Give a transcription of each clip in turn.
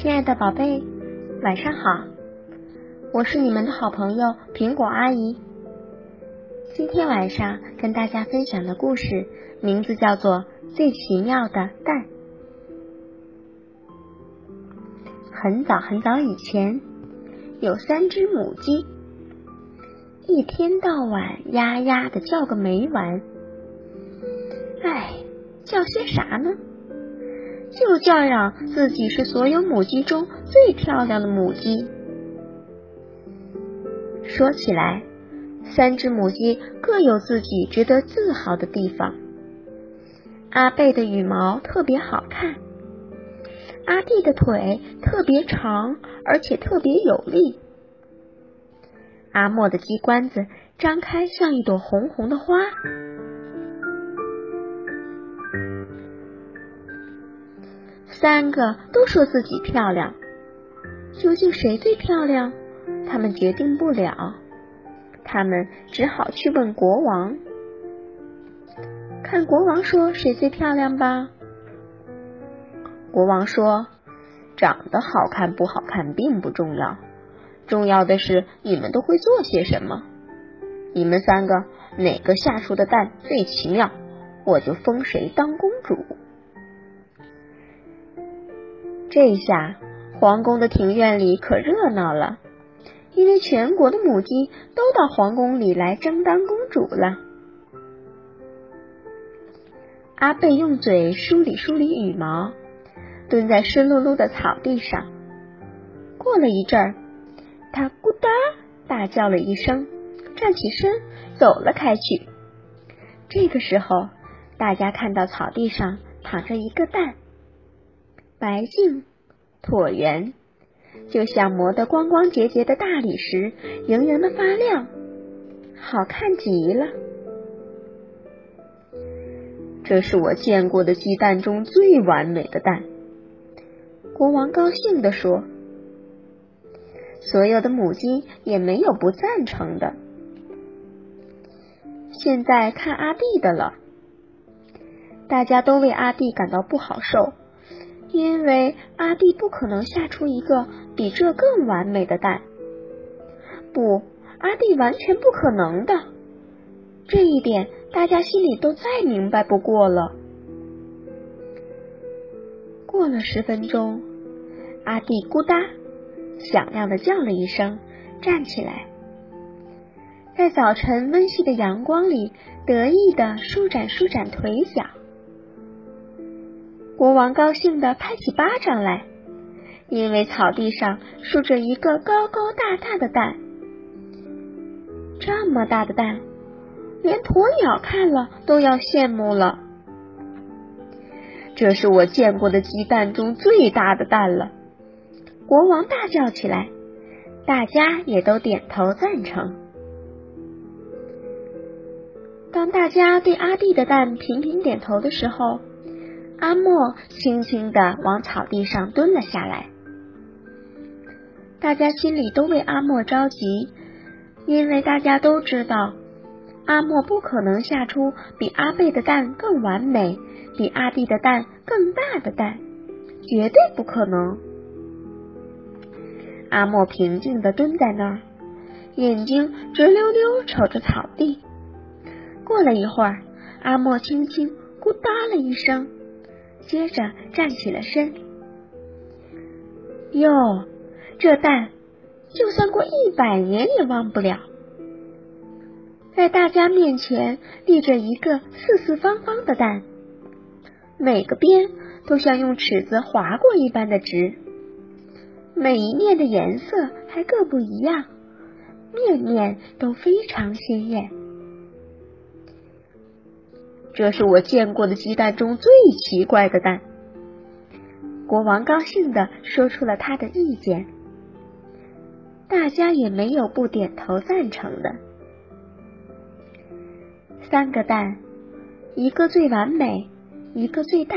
亲爱的宝贝，晚上好！我是你们的好朋友苹果阿姨。今天晚上跟大家分享的故事名字叫做《最奇妙的蛋》。很早很早以前，有三只母鸡，一天到晚呀呀的叫个没完。唉，叫些啥呢？就叫嚷自己是所有母鸡中最漂亮的母鸡。说起来，三只母鸡各有自己值得自豪的地方。阿贝的羽毛特别好看，阿弟的腿特别长，而且特别有力。阿莫的鸡冠子张开像一朵红红的花。三个都说自己漂亮，究竟谁最漂亮？他们决定不了，他们只好去问国王，看国王说谁最漂亮吧。国王说：“长得好看不好看并不重要，重要的是你们都会做些什么。你们三个哪个下出的蛋最奇妙，我就封谁当公主。”这下，皇宫的庭院里可热闹了，因为全国的母鸡都到皇宫里来争当公主了。阿贝用嘴梳理梳理羽毛，蹲在湿漉漉的草地上。过了一阵儿，他咕哒大叫了一声，站起身走了开去。这个时候，大家看到草地上躺着一个蛋。白净、椭圆，就像磨得光光洁洁的大理石，莹莹的发亮，好看极了。这是我见过的鸡蛋中最完美的蛋。国王高兴地说：“所有的母鸡也没有不赞成的。”现在看阿弟的了，大家都为阿弟感到不好受。因为阿弟不可能下出一个比这更完美的蛋，不，阿弟完全不可能的。这一点大家心里都再明白不过了。过了十分钟，阿弟咕哒响亮的叫了一声，站起来，在早晨温煦的阳光里得意的舒展舒展腿脚。国王高兴地拍起巴掌来，因为草地上竖着一个高高大大的蛋。这么大的蛋，连鸵鸟看了都要羡慕了。这是我见过的鸡蛋中最大的蛋了！国王大叫起来，大家也都点头赞成。当大家对阿弟的蛋频频点头的时候，阿莫轻轻的往草地上蹲了下来，大家心里都为阿莫着急，因为大家都知道阿莫不可能下出比阿贝的蛋更完美、比阿弟的蛋更大的蛋，绝对不可能。阿莫平静的蹲在那儿，眼睛直溜溜瞅着草地。过了一会儿，阿莫轻轻咕哒了一声。接着站起了身。哟，这蛋就算过一百年也忘不了。在大家面前立着一个四四方方的蛋，每个边都像用尺子划过一般的直，每一面的颜色还各不一样，面面都非常鲜艳。这是我见过的鸡蛋中最奇怪的蛋。国王高兴的说出了他的意见，大家也没有不点头赞成的。三个蛋，一个最完美，一个最大，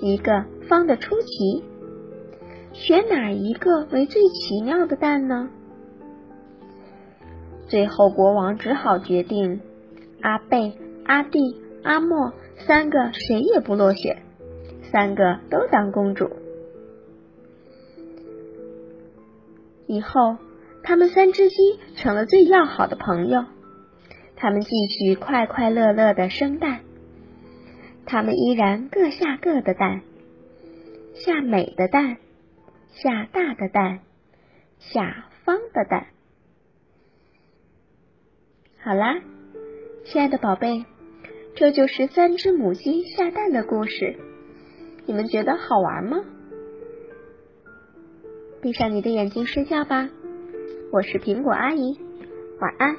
一个方的出奇，选哪一个为最奇妙的蛋呢？最后，国王只好决定阿贝、阿弟。阿莫三个谁也不落选，三个都当公主。以后，他们三只鸡成了最要好的朋友。他们继续快快乐乐的生蛋。他们依然各下各的蛋，下美的蛋，下大的蛋，下方的蛋。好啦，亲爱的宝贝，这就是三只母鸡下蛋的故事。你们觉得好玩吗？闭上你的眼睛睡觉吧。我是苹果阿姨，晚安。